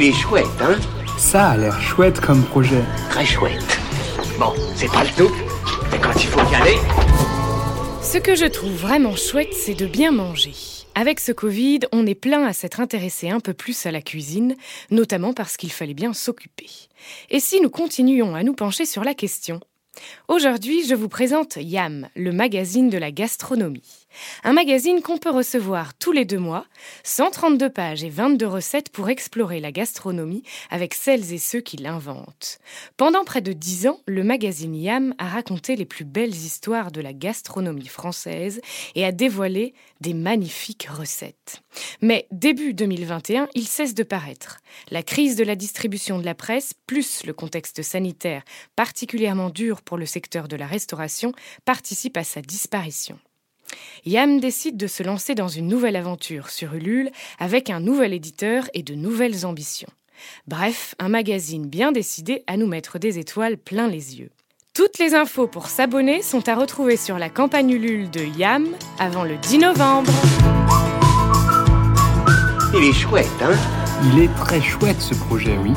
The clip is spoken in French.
Il est chouette, hein Ça a l'air chouette comme projet. Très chouette. Bon, c'est pas le tout, mais quand il faut y aller... Ce que je trouve vraiment chouette, c'est de bien manger. Avec ce Covid, on est plein à s'être intéressé un peu plus à la cuisine, notamment parce qu'il fallait bien s'occuper. Et si nous continuons à nous pencher sur la question Aujourd'hui, je vous présente YAM, le magazine de la gastronomie. Un magazine qu'on peut recevoir tous les deux mois, 132 pages et 22 recettes pour explorer la gastronomie avec celles et ceux qui l'inventent. Pendant près de dix ans, le magazine YAM a raconté les plus belles histoires de la gastronomie française et a dévoilé des magnifiques recettes. Mais début 2021, il cesse de paraître. La crise de la distribution de la presse, plus le contexte sanitaire particulièrement dur le secteur de la restauration, participent à sa disparition. Yam décide de se lancer dans une nouvelle aventure sur Ulule avec un nouvel éditeur et de nouvelles ambitions. Bref, un magazine bien décidé à nous mettre des étoiles plein les yeux. Toutes les infos pour s'abonner sont à retrouver sur la campagne Ulule de Yam avant le 10 novembre. Il est chouette, hein? Il est très chouette ce projet, oui.